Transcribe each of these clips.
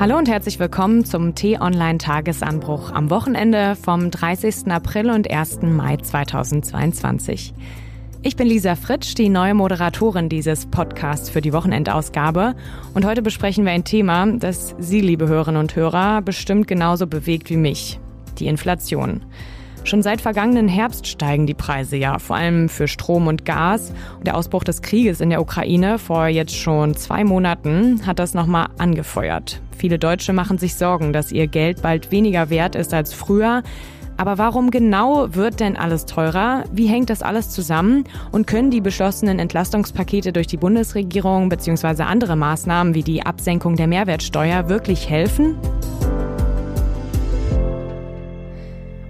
Hallo und herzlich willkommen zum T-Online-Tagesanbruch am Wochenende vom 30. April und 1. Mai 2022. Ich bin Lisa Fritsch, die neue Moderatorin dieses Podcasts für die Wochenendausgabe. Und heute besprechen wir ein Thema, das Sie, liebe Hörerinnen und Hörer, bestimmt genauso bewegt wie mich. Die Inflation. Schon seit vergangenen Herbst steigen die Preise ja, vor allem für Strom und Gas. Und der Ausbruch des Krieges in der Ukraine vor jetzt schon zwei Monaten hat das nochmal angefeuert. Viele Deutsche machen sich Sorgen, dass ihr Geld bald weniger wert ist als früher. Aber warum genau wird denn alles teurer? Wie hängt das alles zusammen? Und können die beschlossenen Entlastungspakete durch die Bundesregierung bzw. andere Maßnahmen wie die Absenkung der Mehrwertsteuer wirklich helfen?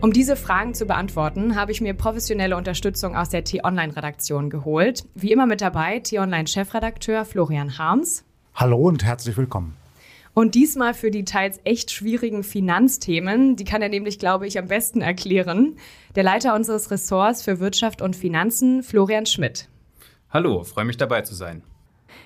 Um diese Fragen zu beantworten, habe ich mir professionelle Unterstützung aus der T-Online-Redaktion geholt. Wie immer mit dabei T-Online-Chefredakteur Florian Harms. Hallo und herzlich willkommen. Und diesmal für die teils echt schwierigen Finanzthemen. Die kann er nämlich, glaube ich, am besten erklären. Der Leiter unseres Ressorts für Wirtschaft und Finanzen, Florian Schmidt. Hallo, freue mich dabei zu sein.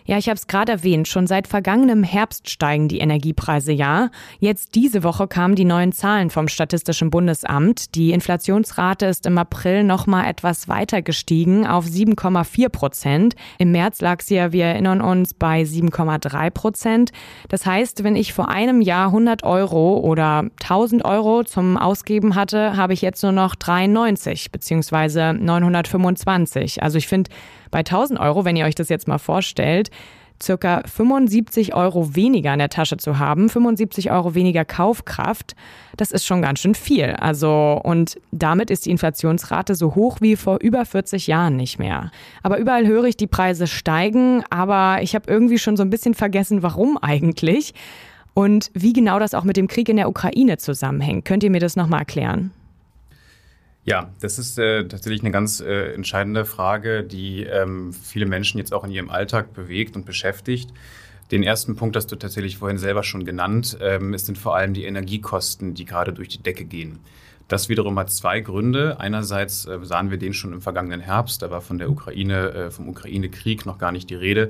Ja, ich habe es gerade erwähnt, schon seit vergangenem Herbst steigen die Energiepreise ja. Jetzt diese Woche kamen die neuen Zahlen vom Statistischen Bundesamt. Die Inflationsrate ist im April noch mal etwas weiter gestiegen auf 7,4 Prozent. Im März lag sie ja, wir erinnern uns, bei 7,3 Prozent. Das heißt, wenn ich vor einem Jahr 100 Euro oder 1000 Euro zum Ausgeben hatte, habe ich jetzt nur noch 93 beziehungsweise 925. Also ich finde, bei 1000 Euro, wenn ihr euch das jetzt mal vorstellt, circa 75 Euro weniger in der Tasche zu haben, 75 Euro weniger Kaufkraft, das ist schon ganz schön viel. Also, und damit ist die Inflationsrate so hoch wie vor über 40 Jahren nicht mehr. Aber überall höre ich, die Preise steigen, aber ich habe irgendwie schon so ein bisschen vergessen, warum eigentlich. Und wie genau das auch mit dem Krieg in der Ukraine zusammenhängt. Könnt ihr mir das nochmal erklären? Ja, das ist äh, tatsächlich eine ganz äh, entscheidende Frage, die ähm, viele Menschen jetzt auch in ihrem Alltag bewegt und beschäftigt. Den ersten Punkt hast du tatsächlich vorhin selber schon genannt. Ähm, es sind vor allem die Energiekosten, die gerade durch die Decke gehen. Das wiederum hat zwei Gründe. Einerseits äh, sahen wir den schon im vergangenen Herbst, da war von der Ukraine, äh, vom Ukraine-Krieg noch gar nicht die Rede,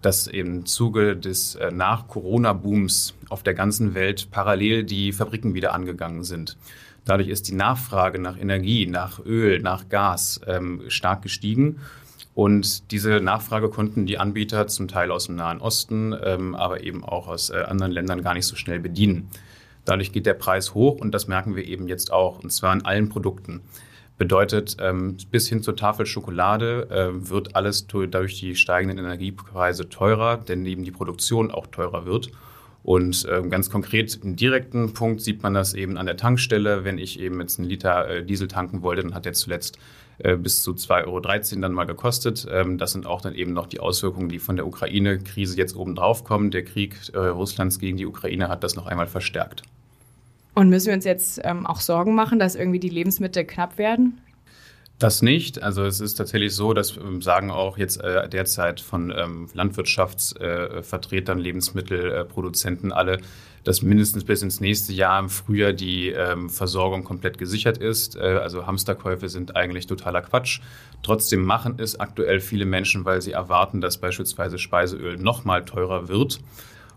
dass im Zuge des äh, Nach-Corona-Booms auf der ganzen Welt parallel die Fabriken wieder angegangen sind. Dadurch ist die Nachfrage nach Energie, nach Öl, nach Gas ähm, stark gestiegen. Und diese Nachfrage konnten die Anbieter zum Teil aus dem Nahen Osten, ähm, aber eben auch aus äh, anderen Ländern gar nicht so schnell bedienen. Dadurch geht der Preis hoch und das merken wir eben jetzt auch, und zwar in allen Produkten. Bedeutet, ähm, bis hin zur Tafel Schokolade äh, wird alles durch die steigenden Energiepreise teurer, denn eben die Produktion auch teurer wird. Und äh, ganz konkret im direkten Punkt sieht man das eben an der Tankstelle. Wenn ich eben jetzt einen Liter äh, Diesel tanken wollte, dann hat der zuletzt äh, bis zu 2,13 Euro dann mal gekostet. Ähm, das sind auch dann eben noch die Auswirkungen, die von der Ukraine-Krise jetzt oben drauf kommen. Der Krieg äh, Russlands gegen die Ukraine hat das noch einmal verstärkt. Und müssen wir uns jetzt ähm, auch Sorgen machen, dass irgendwie die Lebensmittel knapp werden? Das nicht. Also es ist tatsächlich so, das ähm, sagen auch jetzt äh, derzeit von ähm, Landwirtschaftsvertretern, äh, Lebensmittelproduzenten alle, dass mindestens bis ins nächste Jahr im Frühjahr die ähm, Versorgung komplett gesichert ist. Äh, also Hamsterkäufe sind eigentlich totaler Quatsch. Trotzdem machen es aktuell viele Menschen, weil sie erwarten, dass beispielsweise Speiseöl noch mal teurer wird.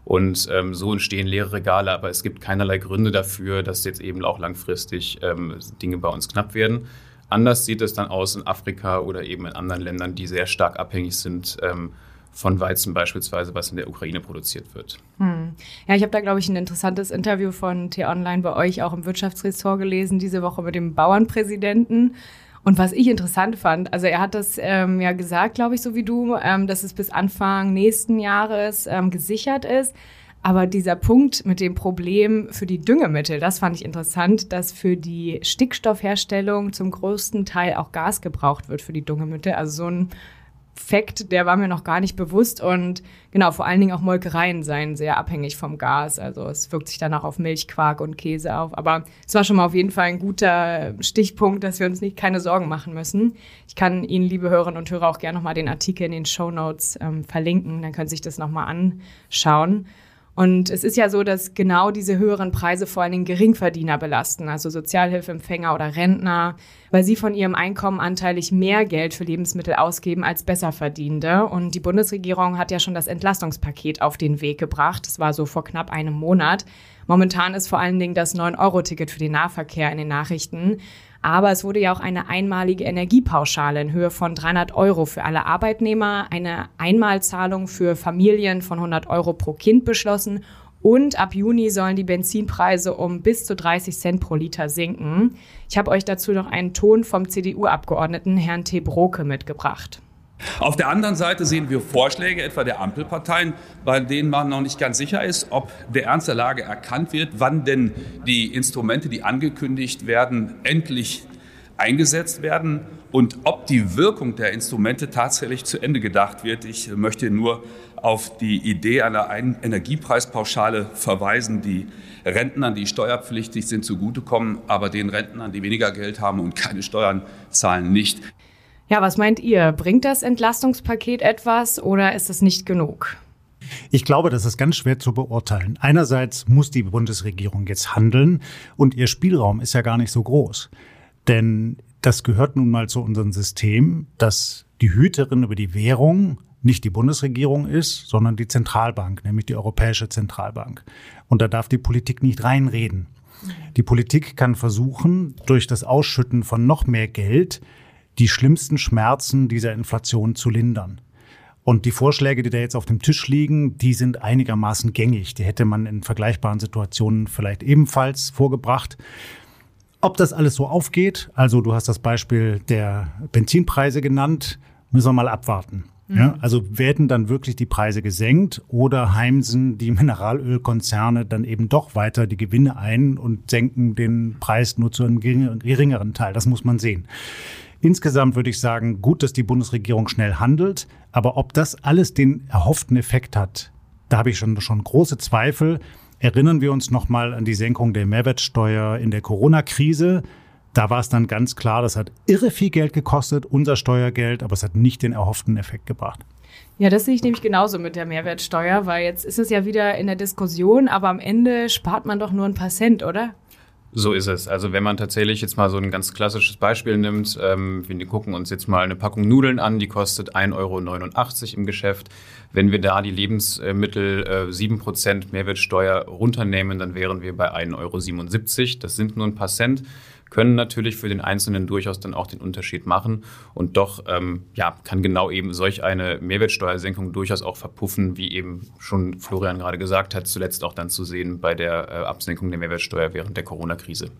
Und ähm, so entstehen leere Regale, aber es gibt keinerlei Gründe dafür, dass jetzt eben auch langfristig ähm, Dinge bei uns knapp werden. Anders sieht es dann aus in Afrika oder eben in anderen Ländern, die sehr stark abhängig sind ähm, von Weizen beispielsweise, was in der Ukraine produziert wird. Hm. Ja, ich habe da, glaube ich, ein interessantes Interview von T-Online bei euch auch im Wirtschaftsressort gelesen, diese Woche mit dem Bauernpräsidenten. Und was ich interessant fand, also er hat das ähm, ja gesagt, glaube ich, so wie du, ähm, dass es bis Anfang nächsten Jahres ähm, gesichert ist. Aber dieser Punkt mit dem Problem für die Düngemittel, das fand ich interessant, dass für die Stickstoffherstellung zum größten Teil auch Gas gebraucht wird für die Düngemittel. Also so ein Fakt, der war mir noch gar nicht bewusst. Und genau, vor allen Dingen auch Molkereien seien sehr abhängig vom Gas. Also es wirkt sich dann auch auf Milch, Quark und Käse auf. Aber es war schon mal auf jeden Fall ein guter Stichpunkt, dass wir uns nicht keine Sorgen machen müssen. Ich kann Ihnen, liebe Hörerinnen und Hörer, auch gerne nochmal den Artikel in den Show Notes ähm, verlinken. Dann können Sie sich das nochmal anschauen. Und es ist ja so, dass genau diese höheren Preise vor allen Dingen Geringverdiener belasten, also Sozialhilfeempfänger oder Rentner, weil sie von ihrem Einkommen anteilig mehr Geld für Lebensmittel ausgeben als Besserverdienende. Und die Bundesregierung hat ja schon das Entlastungspaket auf den Weg gebracht. Das war so vor knapp einem Monat. Momentan ist vor allen Dingen das 9-Euro-Ticket für den Nahverkehr in den Nachrichten. Aber es wurde ja auch eine einmalige Energiepauschale in Höhe von 300 Euro für alle Arbeitnehmer, eine Einmalzahlung für Familien von 100 Euro pro Kind beschlossen und ab Juni sollen die Benzinpreise um bis zu 30 Cent pro Liter sinken. Ich habe euch dazu noch einen Ton vom CDU-Abgeordneten Herrn T. Mitgebracht. Auf der anderen Seite sehen wir Vorschläge etwa der Ampelparteien, bei denen man noch nicht ganz sicher ist, ob der Ernst der Lage erkannt wird, wann denn die Instrumente, die angekündigt werden, endlich eingesetzt werden und ob die Wirkung der Instrumente tatsächlich zu Ende gedacht wird. Ich möchte nur auf die Idee einer Energiepreispauschale verweisen, die Rentnern, die steuerpflichtig sind, zugutekommen, aber den Rentnern, die weniger Geld haben und keine Steuern zahlen, nicht. Ja, was meint ihr? Bringt das Entlastungspaket etwas oder ist es nicht genug? Ich glaube, das ist ganz schwer zu beurteilen. Einerseits muss die Bundesregierung jetzt handeln und ihr Spielraum ist ja gar nicht so groß. Denn das gehört nun mal zu unserem System, dass die Hüterin über die Währung nicht die Bundesregierung ist, sondern die Zentralbank, nämlich die Europäische Zentralbank. Und da darf die Politik nicht reinreden. Die Politik kann versuchen, durch das Ausschütten von noch mehr Geld die schlimmsten Schmerzen dieser Inflation zu lindern. Und die Vorschläge, die da jetzt auf dem Tisch liegen, die sind einigermaßen gängig. Die hätte man in vergleichbaren Situationen vielleicht ebenfalls vorgebracht. Ob das alles so aufgeht, also du hast das Beispiel der Benzinpreise genannt, müssen wir mal abwarten. Mhm. Ja, also werden dann wirklich die Preise gesenkt oder heimsen die Mineralölkonzerne dann eben doch weiter die Gewinne ein und senken den Preis nur zu einem geringeren Teil? Das muss man sehen. Insgesamt würde ich sagen, gut, dass die Bundesregierung schnell handelt, aber ob das alles den erhofften Effekt hat, da habe ich schon, schon große Zweifel. Erinnern wir uns nochmal an die Senkung der Mehrwertsteuer in der Corona-Krise. Da war es dann ganz klar, das hat irre viel Geld gekostet, unser Steuergeld, aber es hat nicht den erhofften Effekt gebracht. Ja, das sehe ich nämlich genauso mit der Mehrwertsteuer, weil jetzt ist es ja wieder in der Diskussion, aber am Ende spart man doch nur ein paar Cent, oder? So ist es. Also wenn man tatsächlich jetzt mal so ein ganz klassisches Beispiel nimmt, ähm, wir gucken uns jetzt mal eine Packung Nudeln an, die kostet 1,89 Euro im Geschäft. Wenn wir da die Lebensmittel äh, 7% Mehrwertsteuer runternehmen, dann wären wir bei 1,77 Euro. Das sind nur ein paar Cent können natürlich für den Einzelnen durchaus dann auch den Unterschied machen. Und doch ähm, ja, kann genau eben solch eine Mehrwertsteuersenkung durchaus auch verpuffen, wie eben schon Florian gerade gesagt hat, zuletzt auch dann zu sehen bei der äh, Absenkung der Mehrwertsteuer während der Corona-Krise.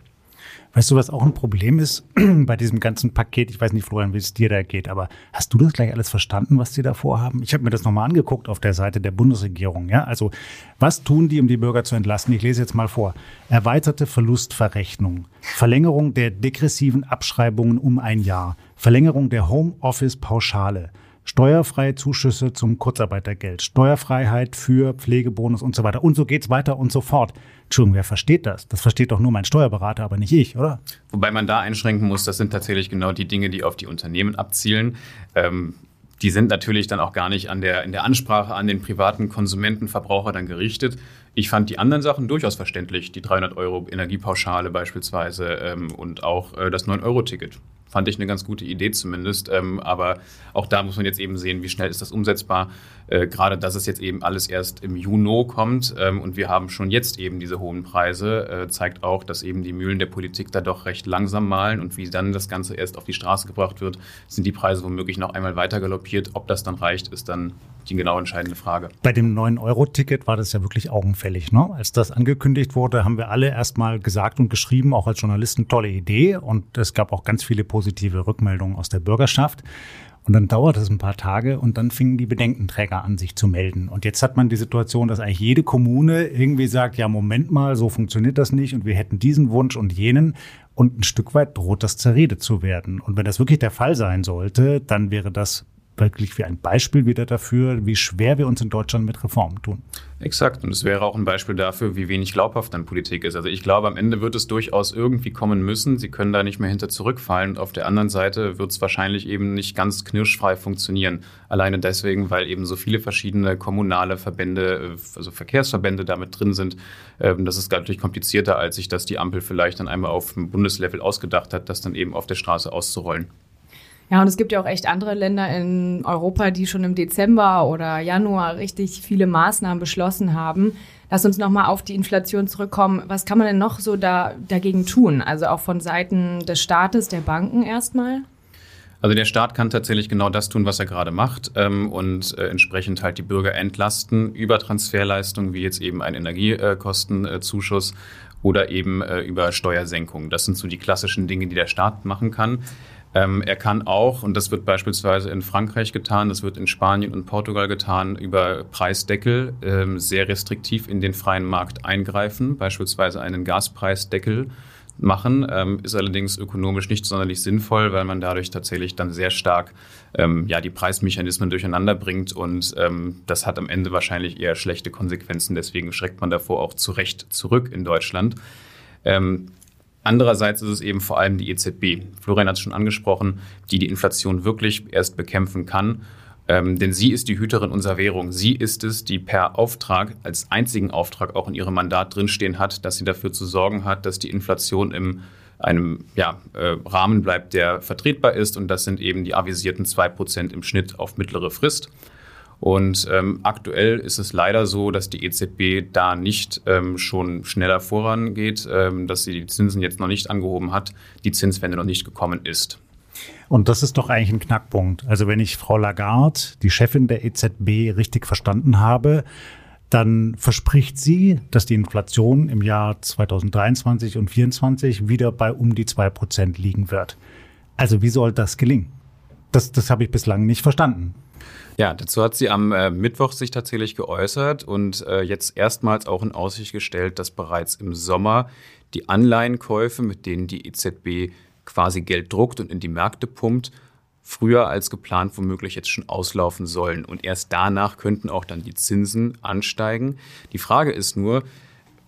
Weißt du, was auch ein Problem ist bei diesem ganzen Paket? Ich weiß nicht, Florian, wie es dir da geht, aber hast du das gleich alles verstanden, was die da vorhaben? Ich habe mir das nochmal angeguckt auf der Seite der Bundesregierung. Ja, also was tun die, um die Bürger zu entlasten? Ich lese jetzt mal vor: Erweiterte Verlustverrechnung, Verlängerung der degressiven Abschreibungen um ein Jahr, Verlängerung der Homeoffice-Pauschale steuerfreie Zuschüsse zum Kurzarbeitergeld, Steuerfreiheit für Pflegebonus und so weiter. Und so geht's weiter und so fort. Entschuldigung, wer versteht das? Das versteht doch nur mein Steuerberater, aber nicht ich, oder? Wobei man da einschränken muss, das sind tatsächlich genau die Dinge, die auf die Unternehmen abzielen. Ähm, die sind natürlich dann auch gar nicht an der, in der Ansprache an den privaten Konsumenten, Verbraucher dann gerichtet. Ich fand die anderen Sachen durchaus verständlich, die 300 Euro Energiepauschale beispielsweise ähm, und auch äh, das 9-Euro-Ticket fand ich eine ganz gute Idee zumindest. Ähm, aber auch da muss man jetzt eben sehen, wie schnell ist das umsetzbar. Äh, gerade, dass es jetzt eben alles erst im Juni kommt ähm, und wir haben schon jetzt eben diese hohen Preise, äh, zeigt auch, dass eben die Mühlen der Politik da doch recht langsam malen und wie dann das Ganze erst auf die Straße gebracht wird, sind die Preise womöglich noch einmal weiter galoppiert. Ob das dann reicht, ist dann die genau entscheidende Frage. Bei dem 9-Euro-Ticket war das ja wirklich augenfällig. Ne? Als das angekündigt wurde, haben wir alle erstmal gesagt und geschrieben, auch als Journalisten, tolle Idee. Und es gab auch ganz viele positive Rückmeldungen aus der Bürgerschaft. Und dann dauert es ein paar Tage und dann fingen die Bedenkenträger an, sich zu melden. Und jetzt hat man die Situation, dass eigentlich jede Kommune irgendwie sagt, ja, Moment mal, so funktioniert das nicht und wir hätten diesen Wunsch und jenen. Und ein Stück weit droht das zerredet zu werden. Und wenn das wirklich der Fall sein sollte, dann wäre das wirklich wie ein Beispiel wieder dafür, wie schwer wir uns in Deutschland mit Reformen tun. Exakt. Und es wäre auch ein Beispiel dafür, wie wenig glaubhaft dann Politik ist. Also ich glaube, am Ende wird es durchaus irgendwie kommen müssen. Sie können da nicht mehr hinter zurückfallen. Und auf der anderen Seite wird es wahrscheinlich eben nicht ganz knirschfrei funktionieren. Alleine deswegen, weil eben so viele verschiedene kommunale Verbände, also Verkehrsverbände damit drin sind. Ähm, das ist natürlich komplizierter, als sich das die Ampel vielleicht dann einmal auf dem Bundeslevel ausgedacht hat, das dann eben auf der Straße auszurollen. Ja, und es gibt ja auch echt andere Länder in Europa, die schon im Dezember oder Januar richtig viele Maßnahmen beschlossen haben. Lass uns nochmal auf die Inflation zurückkommen. Was kann man denn noch so da, dagegen tun? Also auch von Seiten des Staates, der Banken erstmal? Also der Staat kann tatsächlich genau das tun, was er gerade macht ähm, und äh, entsprechend halt die Bürger entlasten über Transferleistungen, wie jetzt eben ein Energiekostenzuschuss oder eben äh, über Steuersenkungen. Das sind so die klassischen Dinge, die der Staat machen kann. Ähm, er kann auch, und das wird beispielsweise in Frankreich getan, das wird in Spanien und Portugal getan, über Preisdeckel ähm, sehr restriktiv in den freien Markt eingreifen, beispielsweise einen Gaspreisdeckel machen, ähm, ist allerdings ökonomisch nicht sonderlich sinnvoll, weil man dadurch tatsächlich dann sehr stark ähm, ja, die Preismechanismen durcheinander bringt und ähm, das hat am Ende wahrscheinlich eher schlechte Konsequenzen. Deswegen schreckt man davor auch zu Recht zurück in Deutschland. Andererseits ist es eben vor allem die EZB, Florian hat es schon angesprochen, die die Inflation wirklich erst bekämpfen kann. Ähm, denn sie ist die Hüterin unserer Währung. Sie ist es, die per Auftrag, als einzigen Auftrag auch in ihrem Mandat drinstehen hat, dass sie dafür zu sorgen hat, dass die Inflation im einem ja, äh, Rahmen bleibt, der vertretbar ist. Und das sind eben die avisierten zwei Prozent im Schnitt auf mittlere Frist. Und ähm, aktuell ist es leider so, dass die EZB da nicht ähm, schon schneller vorangeht, ähm, dass sie die Zinsen jetzt noch nicht angehoben hat, die Zinswende noch nicht gekommen ist. Und das ist doch eigentlich ein Knackpunkt. Also wenn ich Frau Lagarde, die Chefin der EZB, richtig verstanden habe, dann verspricht sie, dass die Inflation im Jahr 2023 und 2024 wieder bei um die zwei Prozent liegen wird. Also wie soll das gelingen? Das, das habe ich bislang nicht verstanden. Ja, dazu hat sie am äh, Mittwoch sich tatsächlich geäußert und äh, jetzt erstmals auch in Aussicht gestellt, dass bereits im Sommer die Anleihenkäufe, mit denen die EZB quasi Geld druckt und in die Märkte pumpt, früher als geplant womöglich jetzt schon auslaufen sollen. Und erst danach könnten auch dann die Zinsen ansteigen. Die Frage ist nur,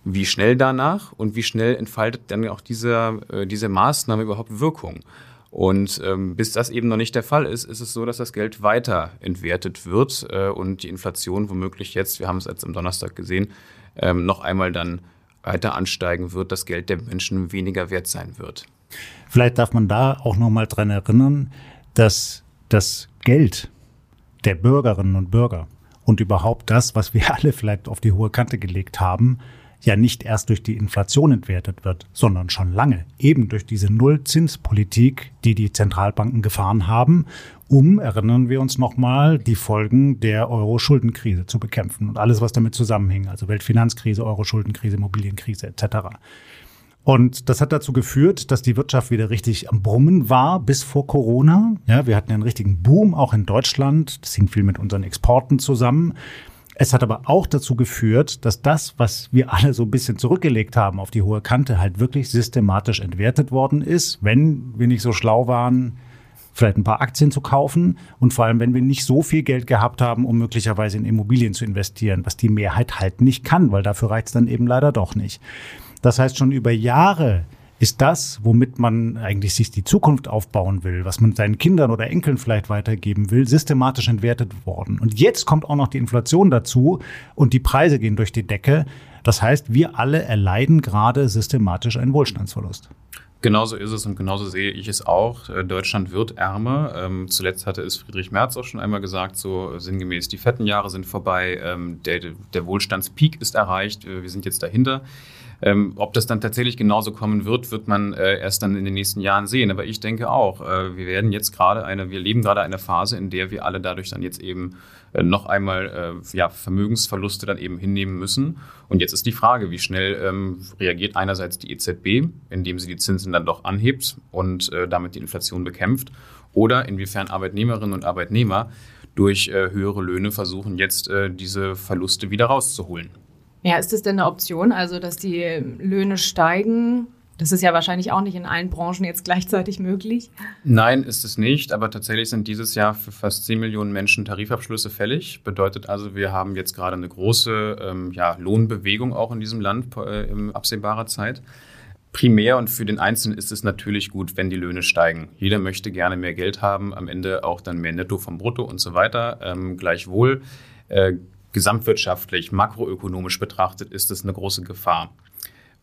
wie schnell danach und wie schnell entfaltet dann auch diese, äh, diese Maßnahme überhaupt Wirkung? Und ähm, bis das eben noch nicht der Fall ist, ist es so, dass das Geld weiter entwertet wird äh, und die Inflation womöglich jetzt, wir haben es jetzt am Donnerstag gesehen, ähm, noch einmal dann weiter ansteigen wird, das Geld der Menschen weniger wert sein wird. Vielleicht darf man da auch noch mal dran erinnern, dass das Geld der Bürgerinnen und Bürger und überhaupt das, was wir alle vielleicht auf die hohe Kante gelegt haben, ja nicht erst durch die Inflation entwertet wird, sondern schon lange, eben durch diese Nullzinspolitik, die die Zentralbanken gefahren haben, um, erinnern wir uns nochmal, die Folgen der Euro-Schuldenkrise zu bekämpfen und alles, was damit zusammenhing, also Weltfinanzkrise, Euro-Schuldenkrise, Immobilienkrise etc. Und das hat dazu geführt, dass die Wirtschaft wieder richtig am Brummen war bis vor Corona. Ja, wir hatten einen richtigen Boom auch in Deutschland. Das hing viel mit unseren Exporten zusammen. Es hat aber auch dazu geführt, dass das, was wir alle so ein bisschen zurückgelegt haben auf die hohe Kante, halt wirklich systematisch entwertet worden ist, wenn wir nicht so schlau waren, vielleicht ein paar Aktien zu kaufen und vor allem, wenn wir nicht so viel Geld gehabt haben, um möglicherweise in Immobilien zu investieren, was die Mehrheit halt nicht kann, weil dafür reicht es dann eben leider doch nicht. Das heißt, schon über Jahre ist das, womit man eigentlich sich die Zukunft aufbauen will, was man seinen Kindern oder Enkeln vielleicht weitergeben will, systematisch entwertet worden. Und jetzt kommt auch noch die Inflation dazu und die Preise gehen durch die Decke. Das heißt, wir alle erleiden gerade systematisch einen Wohlstandsverlust. Genauso ist es und genauso sehe ich es auch. Äh, Deutschland wird ärmer. Ähm, zuletzt hatte es Friedrich Merz auch schon einmal gesagt, so sinngemäß, die fetten Jahre sind vorbei, ähm, der, der Wohlstandspeak ist erreicht, äh, wir sind jetzt dahinter. Ähm, ob das dann tatsächlich genauso kommen wird, wird man äh, erst dann in den nächsten Jahren sehen. Aber ich denke auch, äh, wir werden jetzt gerade eine, wir leben gerade eine Phase, in der wir alle dadurch dann jetzt eben äh, noch einmal äh, ja, Vermögensverluste dann eben hinnehmen müssen. Und jetzt ist die Frage, wie schnell ähm, reagiert einerseits die EZB, indem sie die Zinsen dann doch anhebt und äh, damit die Inflation bekämpft, oder inwiefern Arbeitnehmerinnen und Arbeitnehmer durch höhere Löhne versuchen, jetzt diese Verluste wieder rauszuholen. Ja, ist das denn eine Option, also dass die Löhne steigen Das ist ja wahrscheinlich auch nicht in allen Branchen jetzt gleichzeitig möglich. Nein, ist es nicht. Aber tatsächlich sind dieses Jahr für fast 10 Millionen Menschen Tarifabschlüsse fällig. Bedeutet also, wir haben jetzt gerade eine große ähm, ja, Lohnbewegung auch in diesem Land äh, in absehbarer Zeit. Primär und für den Einzelnen ist es natürlich gut, wenn die Löhne steigen. Jeder möchte gerne mehr Geld haben, am Ende auch dann mehr Netto vom Brutto und so weiter. Ähm, gleichwohl, äh, gesamtwirtschaftlich, makroökonomisch betrachtet, ist es eine große Gefahr.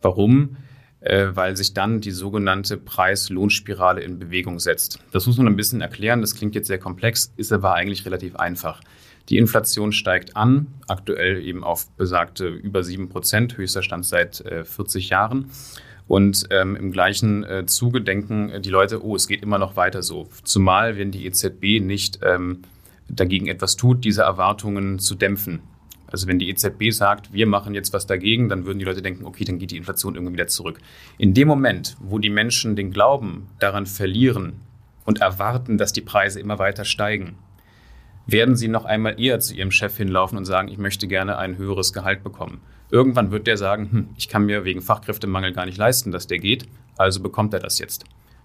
Warum? Äh, weil sich dann die sogenannte Preis-Lohnspirale in Bewegung setzt. Das muss man ein bisschen erklären, das klingt jetzt sehr komplex, ist aber eigentlich relativ einfach. Die Inflation steigt an, aktuell eben auf besagte über 7 Prozent, höchster Stand seit äh, 40 Jahren. Und ähm, im gleichen äh, Zuge denken äh, die Leute, oh, es geht immer noch weiter so. Zumal, wenn die EZB nicht ähm, dagegen etwas tut, diese Erwartungen zu dämpfen. Also wenn die EZB sagt, wir machen jetzt was dagegen, dann würden die Leute denken, okay, dann geht die Inflation irgendwie wieder zurück. In dem Moment, wo die Menschen den Glauben daran verlieren und erwarten, dass die Preise immer weiter steigen, werden sie noch einmal eher zu ihrem Chef hinlaufen und sagen, ich möchte gerne ein höheres Gehalt bekommen. Irgendwann wird der sagen, hm, ich kann mir wegen Fachkräftemangel gar nicht leisten, dass der geht, also bekommt er das jetzt.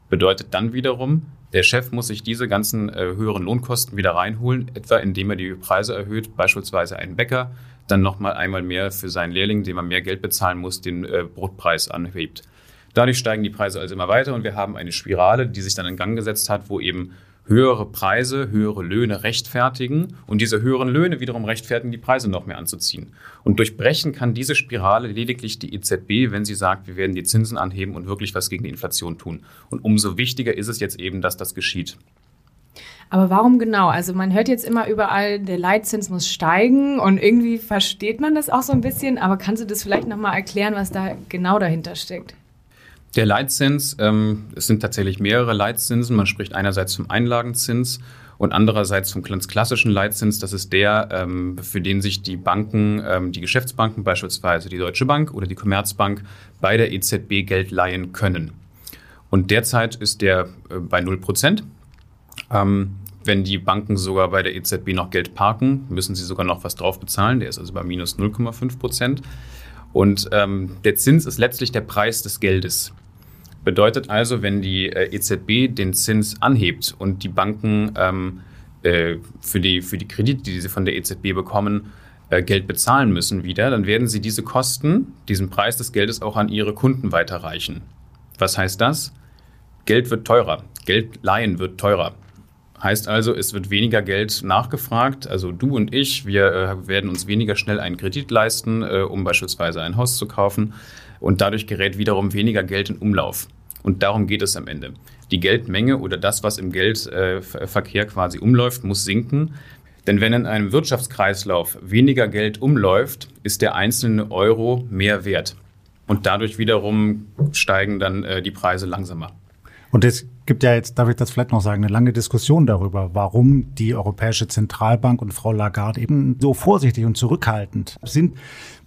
Bedeutet dann wiederum, der Chef muss sich diese ganzen äh, höheren Lohnkosten wieder reinholen, etwa indem er die Preise erhöht, beispielsweise einen Bäcker, dann nochmal einmal mehr für seinen Lehrling, dem er mehr Geld bezahlen muss, den äh, Brotpreis anhebt. Dadurch steigen die Preise also immer weiter und wir haben eine Spirale, die sich dann in Gang gesetzt hat, wo eben höhere Preise, höhere Löhne rechtfertigen und diese höheren Löhne wiederum rechtfertigen, die Preise noch mehr anzuziehen. Und durchbrechen kann diese Spirale lediglich die EZB, wenn sie sagt, wir werden die Zinsen anheben und wirklich was gegen die Inflation tun. Und umso wichtiger ist es jetzt eben, dass das geschieht. Aber warum genau? Also man hört jetzt immer überall, der Leitzins muss steigen und irgendwie versteht man das auch so ein bisschen. Aber kannst du das vielleicht nochmal erklären, was da genau dahinter steckt? Der Leitzins, ähm, es sind tatsächlich mehrere Leitzinsen. Man spricht einerseits vom Einlagenzins und andererseits vom ganz klassischen Leitzins. Das ist der, ähm, für den sich die Banken, ähm, die Geschäftsbanken, beispielsweise die Deutsche Bank oder die Commerzbank, bei der EZB Geld leihen können. Und derzeit ist der äh, bei 0 Prozent. Ähm, wenn die Banken sogar bei der EZB noch Geld parken, müssen sie sogar noch was drauf bezahlen. Der ist also bei minus 0,5 Prozent. Und ähm, der Zins ist letztlich der Preis des Geldes. Bedeutet also, wenn die äh, EZB den Zins anhebt und die Banken ähm, äh, für, die, für die Kredite, die sie von der EZB bekommen, äh, Geld bezahlen müssen wieder, dann werden sie diese Kosten, diesen Preis des Geldes auch an ihre Kunden weiterreichen. Was heißt das? Geld wird teurer. Geld leihen wird teurer. Heißt also, es wird weniger Geld nachgefragt. Also du und ich, wir äh, werden uns weniger schnell einen Kredit leisten, äh, um beispielsweise ein Haus zu kaufen und dadurch gerät wiederum weniger Geld in Umlauf. Und darum geht es am Ende. Die Geldmenge oder das, was im Geldverkehr quasi umläuft, muss sinken. Denn wenn in einem Wirtschaftskreislauf weniger Geld umläuft, ist der einzelne Euro mehr wert. Und dadurch wiederum steigen dann äh, die Preise langsamer. Und es gibt ja jetzt, darf ich das vielleicht noch sagen, eine lange Diskussion darüber, warum die Europäische Zentralbank und Frau Lagarde eben so vorsichtig und zurückhaltend sind.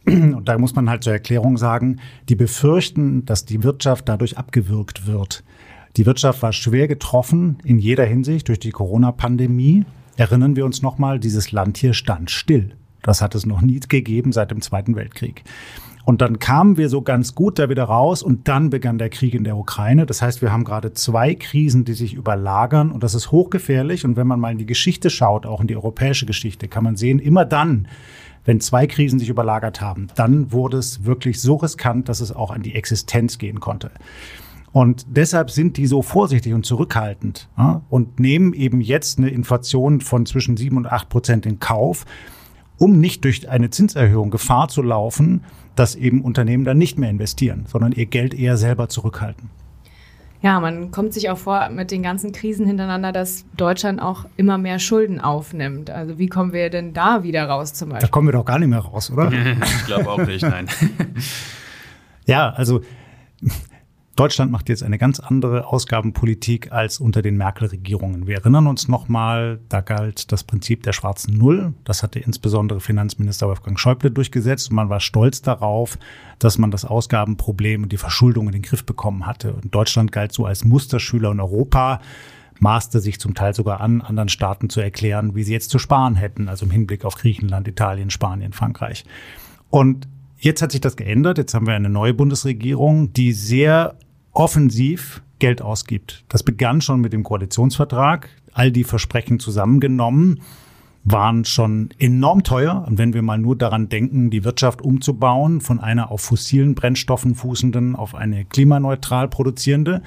Und da muss man halt zur Erklärung sagen, die befürchten, dass die Wirtschaft dadurch abgewürgt wird. Die Wirtschaft war schwer getroffen in jeder Hinsicht durch die Corona-Pandemie. Erinnern wir uns nochmal, dieses Land hier stand still. Das hat es noch nie gegeben seit dem Zweiten Weltkrieg. Und dann kamen wir so ganz gut da wieder raus und dann begann der Krieg in der Ukraine. Das heißt, wir haben gerade zwei Krisen, die sich überlagern und das ist hochgefährlich. Und wenn man mal in die Geschichte schaut, auch in die europäische Geschichte, kann man sehen, immer dann, wenn zwei Krisen sich überlagert haben, dann wurde es wirklich so riskant, dass es auch an die Existenz gehen konnte. Und deshalb sind die so vorsichtig und zurückhaltend ja, und nehmen eben jetzt eine Inflation von zwischen sieben und acht Prozent in Kauf, um nicht durch eine Zinserhöhung Gefahr zu laufen, dass eben Unternehmen dann nicht mehr investieren, sondern ihr Geld eher selber zurückhalten. Ja, man kommt sich auch vor mit den ganzen Krisen hintereinander, dass Deutschland auch immer mehr Schulden aufnimmt. Also wie kommen wir denn da wieder raus zum Beispiel? Da kommen wir doch gar nicht mehr raus, oder? ich glaube auch nicht, nein. ja, also Deutschland macht jetzt eine ganz andere Ausgabenpolitik als unter den Merkel-Regierungen. Wir erinnern uns nochmal, da galt das Prinzip der schwarzen Null. Das hatte insbesondere Finanzminister Wolfgang Schäuble durchgesetzt und man war stolz darauf, dass man das Ausgabenproblem und die Verschuldung in den Griff bekommen hatte. Und Deutschland galt so als Musterschüler in Europa maßte sich zum Teil sogar an, anderen Staaten zu erklären, wie sie jetzt zu sparen hätten, also im Hinblick auf Griechenland, Italien, Spanien, Frankreich. Und Jetzt hat sich das geändert. Jetzt haben wir eine neue Bundesregierung, die sehr offensiv Geld ausgibt. Das begann schon mit dem Koalitionsvertrag. All die Versprechen zusammengenommen waren schon enorm teuer. Und wenn wir mal nur daran denken, die Wirtschaft umzubauen, von einer auf fossilen Brennstoffen fußenden auf eine klimaneutral produzierende,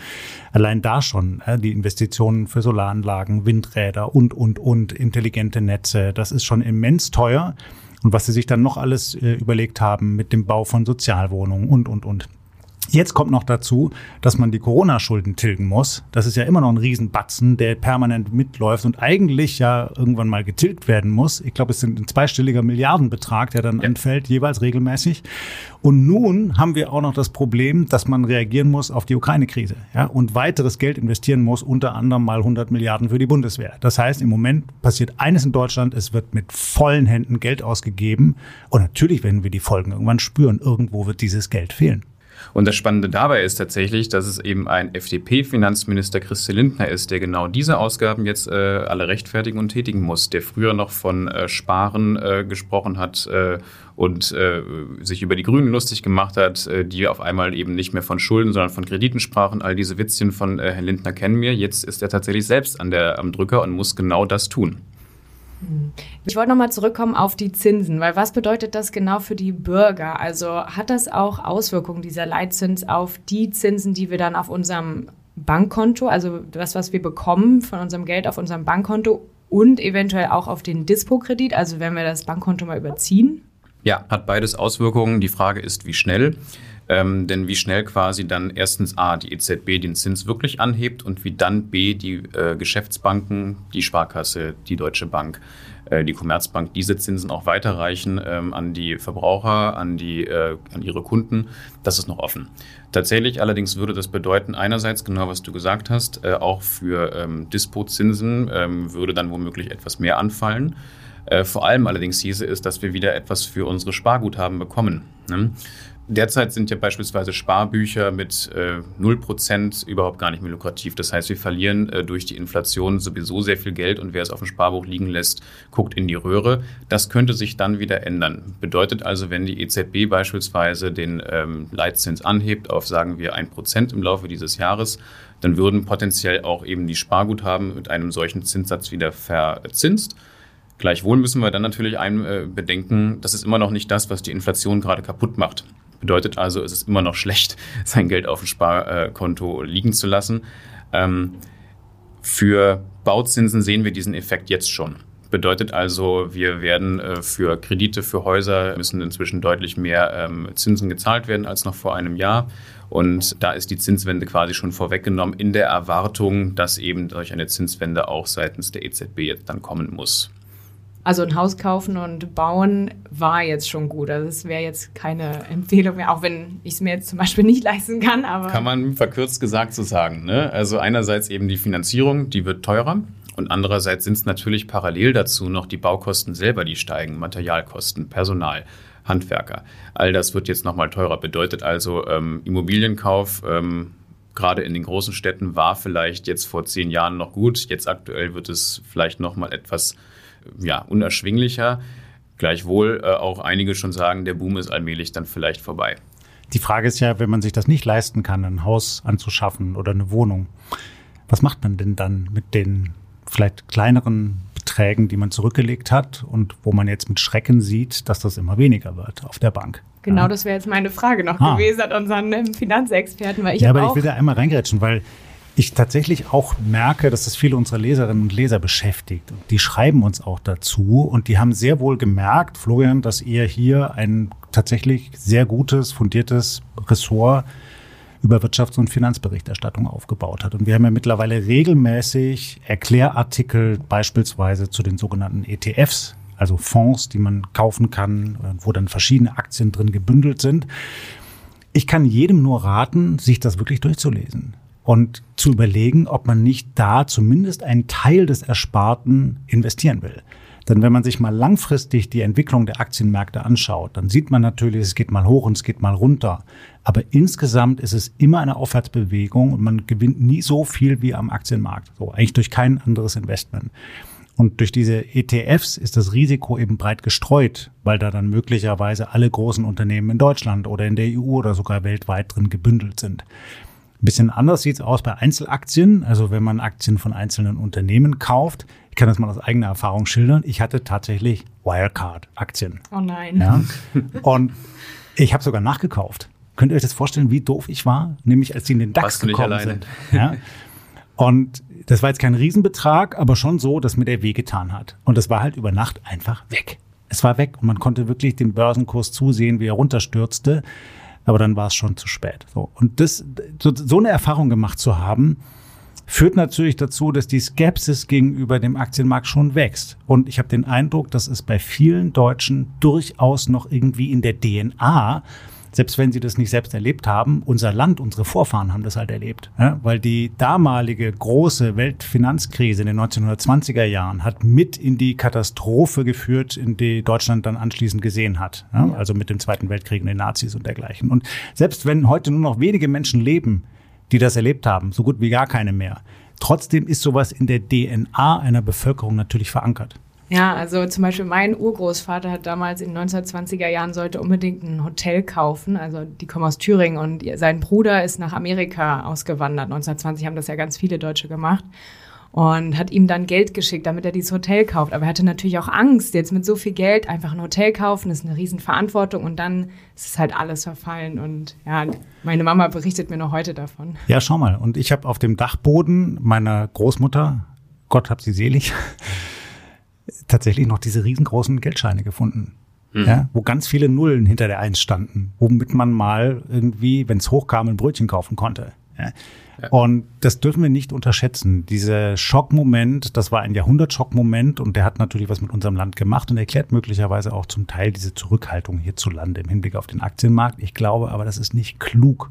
allein da schon äh, die Investitionen für Solaranlagen, Windräder und, und, und, intelligente Netze, das ist schon immens teuer. Und was sie sich dann noch alles äh, überlegt haben mit dem Bau von Sozialwohnungen und, und, und. Jetzt kommt noch dazu, dass man die Corona-Schulden tilgen muss. Das ist ja immer noch ein Riesenbatzen, der permanent mitläuft und eigentlich ja irgendwann mal getilgt werden muss. Ich glaube, es sind ein zweistelliger Milliardenbetrag, der dann ja. anfällt, jeweils regelmäßig. Und nun haben wir auch noch das Problem, dass man reagieren muss auf die Ukraine-Krise ja, und weiteres Geld investieren muss, unter anderem mal 100 Milliarden für die Bundeswehr. Das heißt, im Moment passiert eines in Deutschland, es wird mit vollen Händen Geld ausgegeben und natürlich werden wir die Folgen irgendwann spüren. Irgendwo wird dieses Geld fehlen. Und das Spannende dabei ist tatsächlich, dass es eben ein FDP-Finanzminister Christel Lindner ist, der genau diese Ausgaben jetzt äh, alle rechtfertigen und tätigen muss, der früher noch von äh, Sparen äh, gesprochen hat äh, und äh, sich über die Grünen lustig gemacht hat, äh, die auf einmal eben nicht mehr von Schulden, sondern von Krediten sprachen. All diese Witzchen von Herrn Lindner kennen wir. Jetzt ist er tatsächlich selbst an der, am Drücker und muss genau das tun. Ich wollte nochmal zurückkommen auf die Zinsen, weil was bedeutet das genau für die Bürger? Also hat das auch Auswirkungen, dieser Leitzins, auf die Zinsen, die wir dann auf unserem Bankkonto, also das, was wir bekommen von unserem Geld auf unserem Bankkonto und eventuell auch auf den Dispo-Kredit, also wenn wir das Bankkonto mal überziehen? Ja, hat beides Auswirkungen. Die Frage ist, wie schnell. Ähm, denn wie schnell quasi dann erstens A, die EZB den Zins wirklich anhebt und wie dann B, die äh, Geschäftsbanken, die Sparkasse, die Deutsche Bank, äh, die Commerzbank diese Zinsen auch weiterreichen ähm, an die Verbraucher, an, die, äh, an ihre Kunden, das ist noch offen. Tatsächlich allerdings würde das bedeuten, einerseits genau was du gesagt hast, äh, auch für ähm, Dispo-Zinsen ähm, würde dann womöglich etwas mehr anfallen. Äh, vor allem allerdings hieße es, dass wir wieder etwas für unsere Sparguthaben bekommen. Ne? Derzeit sind ja beispielsweise Sparbücher mit äh, 0% überhaupt gar nicht mehr lukrativ. Das heißt, wir verlieren äh, durch die Inflation sowieso sehr viel Geld und wer es auf dem Sparbuch liegen lässt, guckt in die Röhre. Das könnte sich dann wieder ändern. Bedeutet also, wenn die EZB beispielsweise den ähm, Leitzins anhebt auf, sagen wir, 1% im Laufe dieses Jahres, dann würden potenziell auch eben die Sparguthaben mit einem solchen Zinssatz wieder verzinst. Gleichwohl müssen wir dann natürlich ein, äh, bedenken, das ist immer noch nicht das, was die Inflation gerade kaputt macht. Bedeutet also, es ist immer noch schlecht, sein Geld auf dem Sparkonto liegen zu lassen. Ähm, für Bauzinsen sehen wir diesen Effekt jetzt schon. Bedeutet also, wir werden äh, für Kredite für Häuser müssen inzwischen deutlich mehr ähm, Zinsen gezahlt werden als noch vor einem Jahr. Und da ist die Zinswende quasi schon vorweggenommen in der Erwartung, dass eben durch eine Zinswende auch seitens der EZB jetzt dann kommen muss. Also ein Haus kaufen und bauen war jetzt schon gut. Also es wäre jetzt keine Empfehlung mehr, auch wenn ich es mir jetzt zum Beispiel nicht leisten kann. Aber kann man verkürzt gesagt so sagen. Ne? Also einerseits eben die Finanzierung, die wird teurer. Und andererseits sind es natürlich parallel dazu noch die Baukosten selber, die steigen, Materialkosten, Personal. Handwerker. All das wird jetzt nochmal teurer. Bedeutet also ähm, Immobilienkauf, ähm, gerade in den großen Städten, war vielleicht jetzt vor zehn Jahren noch gut. Jetzt aktuell wird es vielleicht nochmal etwas ja, unerschwinglicher. Gleichwohl äh, auch einige schon sagen, der Boom ist allmählich dann vielleicht vorbei. Die Frage ist ja, wenn man sich das nicht leisten kann, ein Haus anzuschaffen oder eine Wohnung, was macht man denn dann mit den vielleicht kleineren Beträgen, die man zurückgelegt hat und wo man jetzt mit Schrecken sieht, dass das immer weniger wird auf der Bank? Genau, ja. das wäre jetzt meine Frage noch ah. gewesen an unseren ähm, Finanzexperten. Weil ich ja, aber ich will da einmal reingrätschen, weil ich tatsächlich auch merke, dass es viele unserer Leserinnen und Leser beschäftigt. Die schreiben uns auch dazu und die haben sehr wohl gemerkt, Florian, dass ihr hier ein tatsächlich sehr gutes, fundiertes Ressort über Wirtschafts- und Finanzberichterstattung aufgebaut hat. Und wir haben ja mittlerweile regelmäßig Erklärartikel beispielsweise zu den sogenannten ETFs, also Fonds, die man kaufen kann, wo dann verschiedene Aktien drin gebündelt sind. Ich kann jedem nur raten, sich das wirklich durchzulesen und zu überlegen, ob man nicht da zumindest einen Teil des Ersparten investieren will. Denn wenn man sich mal langfristig die Entwicklung der Aktienmärkte anschaut, dann sieht man natürlich, es geht mal hoch und es geht mal runter. Aber insgesamt ist es immer eine Aufwärtsbewegung und man gewinnt nie so viel wie am Aktienmarkt. So eigentlich durch kein anderes Investment. Und durch diese ETFs ist das Risiko eben breit gestreut, weil da dann möglicherweise alle großen Unternehmen in Deutschland oder in der EU oder sogar weltweit drin gebündelt sind. Ein bisschen anders sieht es aus bei Einzelaktien, also wenn man Aktien von einzelnen Unternehmen kauft. Ich kann das mal aus eigener Erfahrung schildern. Ich hatte tatsächlich Wirecard-Aktien. Oh nein. Ja? Und ich habe sogar nachgekauft. Könnt ihr euch das vorstellen, wie doof ich war? Nämlich als sie in den DAX gekommen alleine. sind. Ja? Und das war jetzt kein Riesenbetrag, aber schon so, dass mir der wehgetan hat. Und das war halt über Nacht einfach weg. Es war weg und man konnte wirklich den Börsenkurs zusehen, wie er runterstürzte. Aber dann war es schon zu spät. So. Und das, so, so eine Erfahrung gemacht zu haben, führt natürlich dazu, dass die Skepsis gegenüber dem Aktienmarkt schon wächst. Und ich habe den Eindruck, dass es bei vielen Deutschen durchaus noch irgendwie in der DNA selbst wenn sie das nicht selbst erlebt haben, unser Land, unsere Vorfahren haben das halt erlebt. Ja? Weil die damalige große Weltfinanzkrise in den 1920er Jahren hat mit in die Katastrophe geführt, in die Deutschland dann anschließend gesehen hat. Ja? Also mit dem Zweiten Weltkrieg und den Nazis und dergleichen. Und selbst wenn heute nur noch wenige Menschen leben, die das erlebt haben, so gut wie gar keine mehr, trotzdem ist sowas in der DNA einer Bevölkerung natürlich verankert. Ja, also zum Beispiel mein Urgroßvater hat damals in den 1920er Jahren sollte unbedingt ein Hotel kaufen. Also die kommen aus Thüringen und sein Bruder ist nach Amerika ausgewandert. 1920 haben das ja ganz viele Deutsche gemacht und hat ihm dann Geld geschickt, damit er dieses Hotel kauft. Aber er hatte natürlich auch Angst, jetzt mit so viel Geld einfach ein Hotel kaufen, ist eine Riesenverantwortung und dann ist es halt alles verfallen. Und ja, meine Mama berichtet mir noch heute davon. Ja, schau mal. Und ich habe auf dem Dachboden meiner Großmutter, Gott hab sie selig, tatsächlich noch diese riesengroßen Geldscheine gefunden. Mhm. Ja, wo ganz viele Nullen hinter der Eins standen, womit man mal irgendwie, wenn es hochkam, ein Brötchen kaufen konnte. Ja. Ja. Und das dürfen wir nicht unterschätzen. Dieser Schockmoment, das war ein Jahrhundertschockmoment und der hat natürlich was mit unserem Land gemacht und erklärt möglicherweise auch zum Teil diese Zurückhaltung hierzulande im Hinblick auf den Aktienmarkt. Ich glaube aber, das ist nicht klug.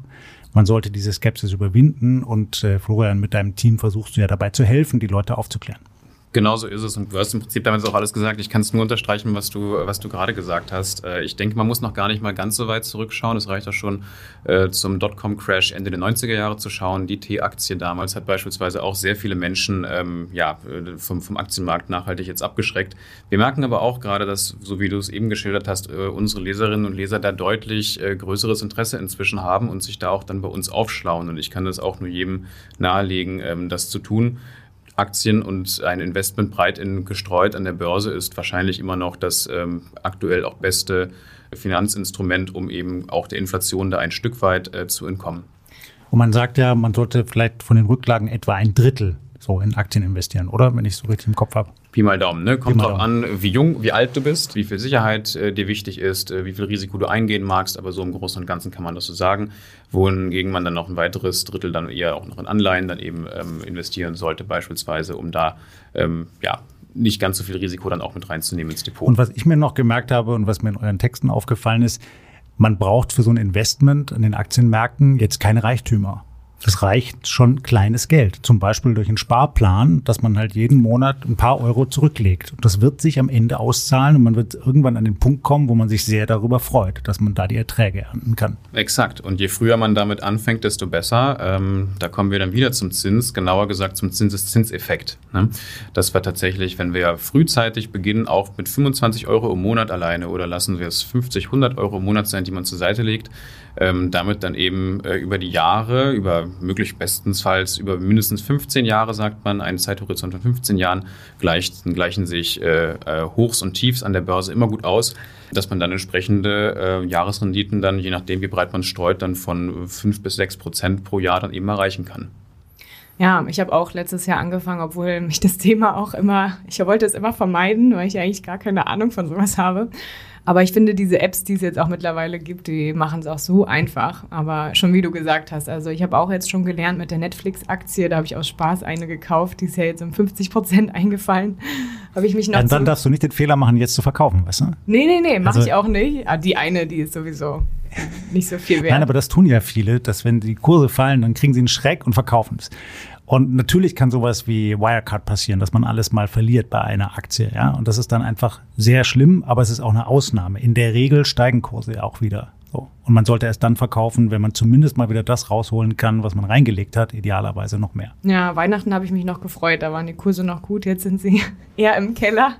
Man sollte diese Skepsis überwinden und äh, Florian, mit deinem Team versuchst du ja dabei zu helfen, die Leute aufzuklären. Genauso ist es und du hast im Prinzip damit auch alles gesagt. Ich kann es nur unterstreichen, was du, was du gerade gesagt hast. Äh, ich denke, man muss noch gar nicht mal ganz so weit zurückschauen. Es reicht ja schon äh, zum Dotcom-Crash Ende der 90er Jahre zu schauen. Die T-Aktie damals hat beispielsweise auch sehr viele Menschen ähm, ja, vom, vom Aktienmarkt nachhaltig jetzt abgeschreckt. Wir merken aber auch gerade, dass, so wie du es eben geschildert hast, äh, unsere Leserinnen und Leser da deutlich größeres Interesse inzwischen haben und sich da auch dann bei uns aufschlauen. Und ich kann das auch nur jedem nahelegen, ähm, das zu tun. Aktien und ein Investment breit in, gestreut an der Börse ist wahrscheinlich immer noch das ähm, aktuell auch beste Finanzinstrument, um eben auch der Inflation da ein Stück weit äh, zu entkommen. Und man sagt ja, man sollte vielleicht von den Rücklagen etwa ein Drittel so in Aktien investieren, oder? Wenn ich es so richtig im Kopf habe. Pi mal Daumen, ne? Kommt drauf an, wie jung, wie alt du bist, wie viel Sicherheit äh, dir wichtig ist, äh, wie viel Risiko du eingehen magst, aber so im Großen und Ganzen kann man das so sagen. Wohingegen man dann noch ein weiteres Drittel dann eher auch noch in Anleihen dann eben ähm, investieren sollte, beispielsweise, um da ähm, ja nicht ganz so viel Risiko dann auch mit reinzunehmen ins Depot. Und was ich mir noch gemerkt habe und was mir in euren Texten aufgefallen ist, man braucht für so ein Investment an den Aktienmärkten jetzt keine Reichtümer. Es reicht schon kleines Geld. Zum Beispiel durch einen Sparplan, dass man halt jeden Monat ein paar Euro zurücklegt. Und das wird sich am Ende auszahlen und man wird irgendwann an den Punkt kommen, wo man sich sehr darüber freut, dass man da die Erträge ernten kann. Exakt. Und je früher man damit anfängt, desto besser. Ähm, da kommen wir dann wieder zum Zins, genauer gesagt zum Zinseszinseffekt. Ne? Das war tatsächlich, wenn wir frühzeitig beginnen, auch mit 25 Euro im Monat alleine oder lassen wir es 50, 100 Euro im Monat sein, die man zur Seite legt, ähm, damit dann eben äh, über die Jahre, über möglich bestensfalls über mindestens 15 Jahre, sagt man, einen Zeithorizont von 15 Jahren, gleichen, gleichen sich äh, äh, Hochs und Tiefs an der Börse immer gut aus, dass man dann entsprechende äh, Jahresrenditen dann, je nachdem wie breit man streut, dann von 5 bis 6 Prozent pro Jahr dann eben erreichen kann. Ja, ich habe auch letztes Jahr angefangen, obwohl mich das Thema auch immer, ich wollte es immer vermeiden, weil ich eigentlich gar keine Ahnung von sowas habe. Aber ich finde, diese Apps, die es jetzt auch mittlerweile gibt, die machen es auch so einfach. Aber schon wie du gesagt hast, also ich habe auch jetzt schon gelernt mit der Netflix-Aktie, da habe ich aus Spaß eine gekauft, die ist ja jetzt um 50 Prozent eingefallen. Habe ich mich noch. Ja, dann darfst du nicht den Fehler machen, jetzt zu verkaufen, weißt du? Nee, nee, nee, mache also, ich auch nicht. Ah, die eine, die ist sowieso nicht so viel wert. Nein, aber das tun ja viele, dass wenn die Kurse fallen, dann kriegen sie einen Schreck und verkaufen es. Und natürlich kann sowas wie Wirecard passieren, dass man alles mal verliert bei einer Aktie, ja. Und das ist dann einfach sehr schlimm, aber es ist auch eine Ausnahme. In der Regel steigen Kurse ja auch wieder. So. Und man sollte erst dann verkaufen, wenn man zumindest mal wieder das rausholen kann, was man reingelegt hat, idealerweise noch mehr. Ja, Weihnachten habe ich mich noch gefreut, da waren die Kurse noch gut, jetzt sind sie eher im Keller.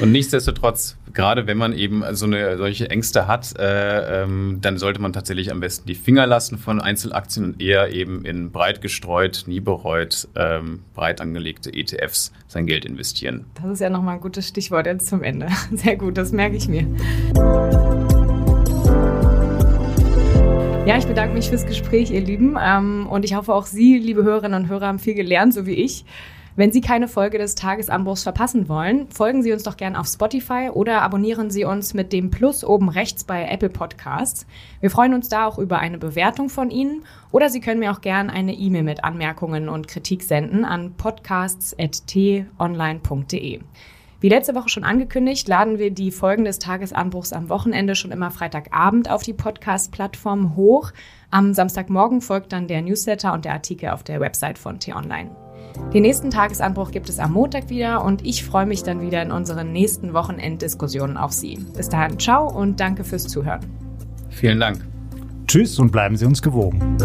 Und nichtsdestotrotz, gerade wenn man eben so eine solche Ängste hat, äh, ähm, dann sollte man tatsächlich am besten die Finger lassen von Einzelaktien und eher eben in breit gestreut, nie bereut, ähm, breit angelegte ETFs sein Geld investieren. Das ist ja nochmal ein gutes Stichwort jetzt zum Ende. Sehr gut, das merke ich mir. Ja, ich bedanke mich fürs Gespräch, ihr Lieben. Ähm, und ich hoffe, auch Sie, liebe Hörerinnen und Hörer, haben viel gelernt, so wie ich. Wenn Sie keine Folge des Tagesanbruchs verpassen wollen, folgen Sie uns doch gerne auf Spotify oder abonnieren Sie uns mit dem Plus oben rechts bei Apple Podcasts. Wir freuen uns da auch über eine Bewertung von Ihnen oder Sie können mir auch gerne eine E-Mail mit Anmerkungen und Kritik senden an podcasts.t-online.de. Wie letzte Woche schon angekündigt, laden wir die Folgen des Tagesanbruchs am Wochenende schon immer Freitagabend auf die Podcast-Plattform hoch. Am Samstagmorgen folgt dann der Newsletter und der Artikel auf der Website von T-Online. Den nächsten Tagesanbruch gibt es am Montag wieder und ich freue mich dann wieder in unseren nächsten Wochenenddiskussionen auf Sie. Bis dahin, ciao und danke fürs Zuhören. Vielen Dank. Tschüss und bleiben Sie uns gewogen.